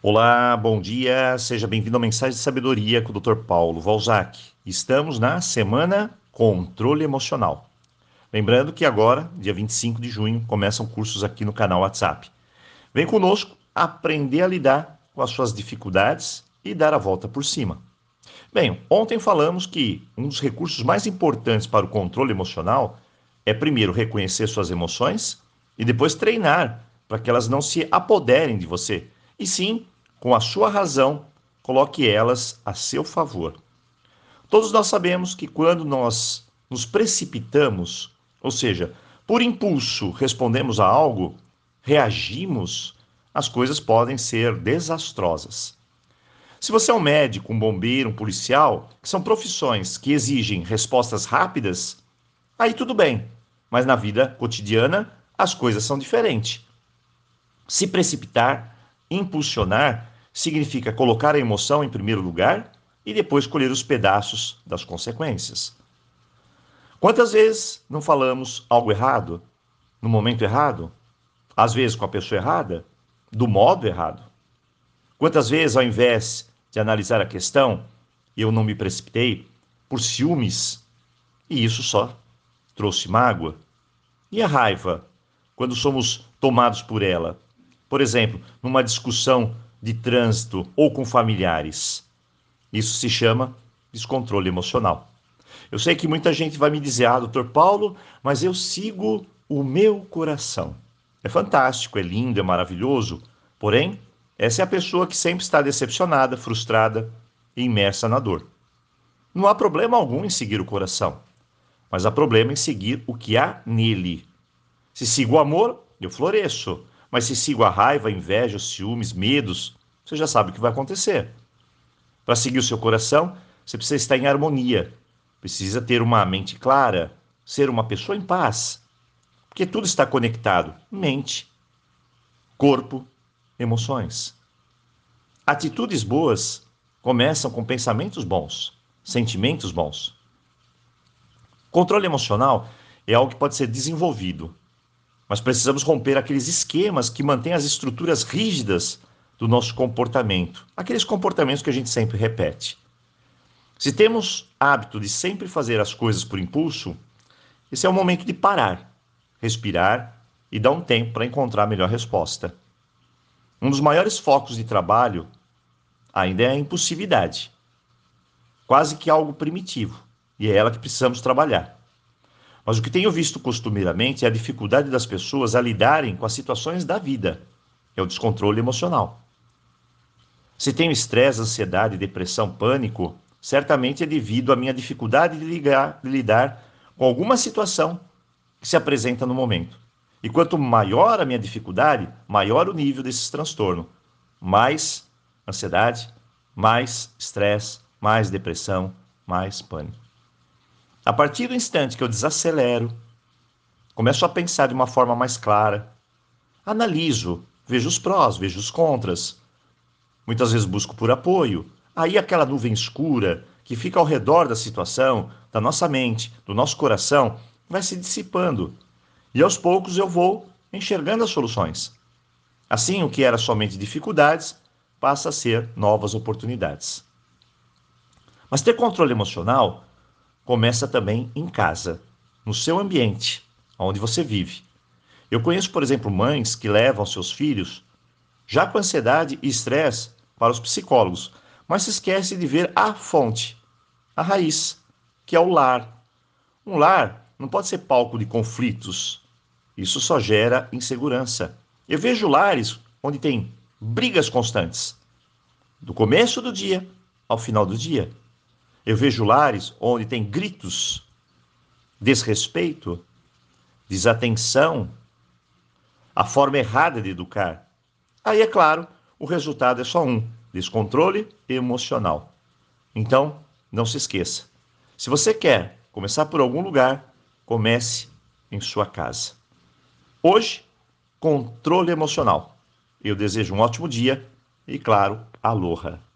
Olá, bom dia, seja bem-vindo ao Mensagem de Sabedoria com o Dr. Paulo Valzac. Estamos na semana Controle Emocional. Lembrando que agora, dia 25 de junho, começam cursos aqui no canal WhatsApp. Vem conosco aprender a lidar com as suas dificuldades e dar a volta por cima. Bem, ontem falamos que um dos recursos mais importantes para o controle emocional é primeiro reconhecer suas emoções e depois treinar para que elas não se apoderem de você e sim, com a sua razão, coloque elas a seu favor. Todos nós sabemos que quando nós nos precipitamos, ou seja, por impulso respondemos a algo, reagimos, as coisas podem ser desastrosas. Se você é um médico, um bombeiro, um policial, que são profissões que exigem respostas rápidas, aí tudo bem. Mas na vida cotidiana, as coisas são diferentes. Se precipitar Impulsionar significa colocar a emoção em primeiro lugar e depois colher os pedaços das consequências. Quantas vezes não falamos algo errado, no momento errado, às vezes com a pessoa errada, do modo errado? Quantas vezes, ao invés de analisar a questão, eu não me precipitei por ciúmes e isso só trouxe mágoa? E a raiva, quando somos tomados por ela? Por exemplo, numa discussão de trânsito ou com familiares. Isso se chama descontrole emocional. Eu sei que muita gente vai me dizer, ah, doutor Paulo, mas eu sigo o meu coração. É fantástico, é lindo, é maravilhoso. Porém, essa é a pessoa que sempre está decepcionada, frustrada e imersa na dor. Não há problema algum em seguir o coração, mas há problema em seguir o que há nele. Se sigo o amor, eu floresço. Mas se sigo a raiva, a inveja, os ciúmes, medos, você já sabe o que vai acontecer. Para seguir o seu coração, você precisa estar em harmonia, precisa ter uma mente clara, ser uma pessoa em paz. Porque tudo está conectado: mente, corpo, emoções. Atitudes boas começam com pensamentos bons, sentimentos bons. Controle emocional é algo que pode ser desenvolvido, mas precisamos romper aqueles esquemas que mantêm as estruturas rígidas do nosso comportamento, aqueles comportamentos que a gente sempre repete. Se temos hábito de sempre fazer as coisas por impulso, esse é o momento de parar, respirar e dar um tempo para encontrar a melhor resposta. Um dos maiores focos de trabalho ainda é a impulsividade, quase que algo primitivo, e é ela que precisamos trabalhar. Mas o que tenho visto costumeiramente é a dificuldade das pessoas a lidarem com as situações da vida. É o descontrole emocional. Se tenho estresse, ansiedade, depressão, pânico, certamente é devido à minha dificuldade de, ligar, de lidar com alguma situação que se apresenta no momento. E quanto maior a minha dificuldade, maior o nível desse transtorno. Mais ansiedade, mais estresse, mais depressão, mais pânico. A partir do instante que eu desacelero, começo a pensar de uma forma mais clara, analiso, vejo os prós, vejo os contras. Muitas vezes busco por apoio. Aí aquela nuvem escura que fica ao redor da situação, da nossa mente, do nosso coração, vai se dissipando. E aos poucos eu vou enxergando as soluções. Assim, o que era somente dificuldades passa a ser novas oportunidades. Mas ter controle emocional começa também em casa, no seu ambiente, onde você vive. Eu conheço, por exemplo, mães que levam seus filhos já com ansiedade e estresse para os psicólogos, mas se esquece de ver a fonte, a raiz, que é o lar. Um lar não pode ser palco de conflitos. Isso só gera insegurança. Eu vejo lares onde tem brigas constantes, do começo do dia ao final do dia. Eu vejo lares onde tem gritos, desrespeito, desatenção, a forma errada de educar. Aí, é claro, o resultado é só um: descontrole emocional. Então, não se esqueça. Se você quer começar por algum lugar, comece em sua casa. Hoje, controle emocional. Eu desejo um ótimo dia e, claro, aloha.